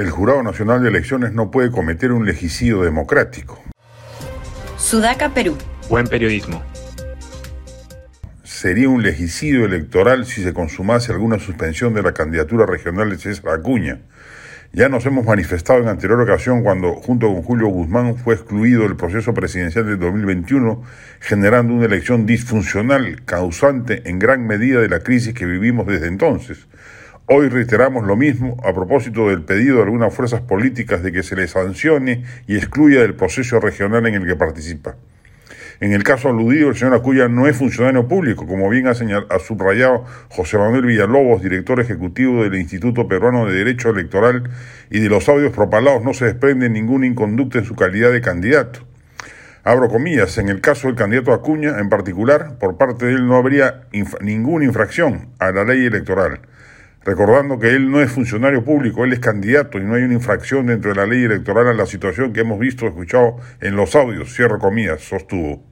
El Jurado Nacional de Elecciones no puede cometer un legicidio democrático. Sudaca, Perú. Buen periodismo. Sería un legicidio electoral si se consumase alguna suspensión de la candidatura regional de César Acuña. Ya nos hemos manifestado en anterior ocasión cuando, junto con Julio Guzmán, fue excluido del proceso presidencial del 2021, generando una elección disfuncional, causante en gran medida de la crisis que vivimos desde entonces. Hoy reiteramos lo mismo a propósito del pedido de algunas fuerzas políticas de que se le sancione y excluya del proceso regional en el que participa. En el caso aludido, el señor Acuña no es funcionario público, como bien ha, ha subrayado José Manuel Villalobos, director ejecutivo del Instituto Peruano de Derecho Electoral, y de los audios propalados no se desprende ninguna inconducta en su calidad de candidato. Abro comillas, en el caso del candidato Acuña en particular, por parte de él no habría ninguna infracción a la ley electoral recordando que él no es funcionario público, él es candidato y no hay una infracción dentro de la ley electoral a la situación que hemos visto, escuchado en los audios, cierro comillas, sostuvo.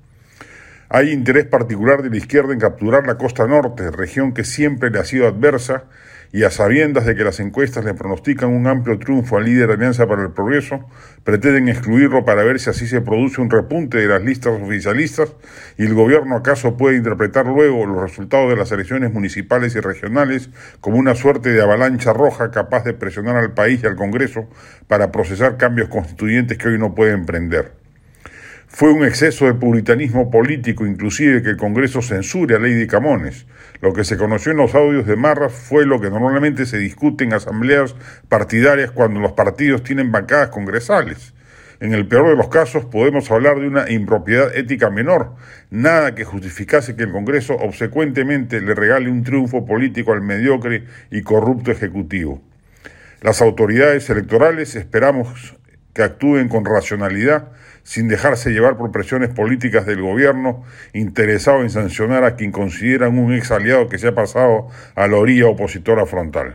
Hay interés particular de la izquierda en capturar la costa norte, región que siempre le ha sido adversa y a sabiendas de que las encuestas le pronostican un amplio triunfo al líder de Alianza para el Progreso, pretenden excluirlo para ver si así se produce un repunte de las listas oficialistas y el gobierno acaso puede interpretar luego los resultados de las elecciones municipales y regionales como una suerte de avalancha roja capaz de presionar al país y al Congreso para procesar cambios constituyentes que hoy no pueden emprender. Fue un exceso de puritanismo político, inclusive que el Congreso censure a Lady Camones. Lo que se conoció en los audios de Marra fue lo que normalmente se discute en asambleas partidarias cuando los partidos tienen bancadas congresales. En el peor de los casos podemos hablar de una impropiedad ética menor, nada que justificase que el Congreso obsecuentemente le regale un triunfo político al mediocre y corrupto Ejecutivo. Las autoridades electorales esperamos que actúen con racionalidad sin dejarse llevar por presiones políticas del gobierno interesado en sancionar a quien consideran un ex aliado que se ha pasado a la orilla opositora frontal.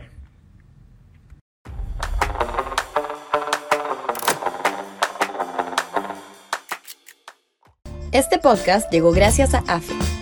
Este podcast llegó gracias a AFE,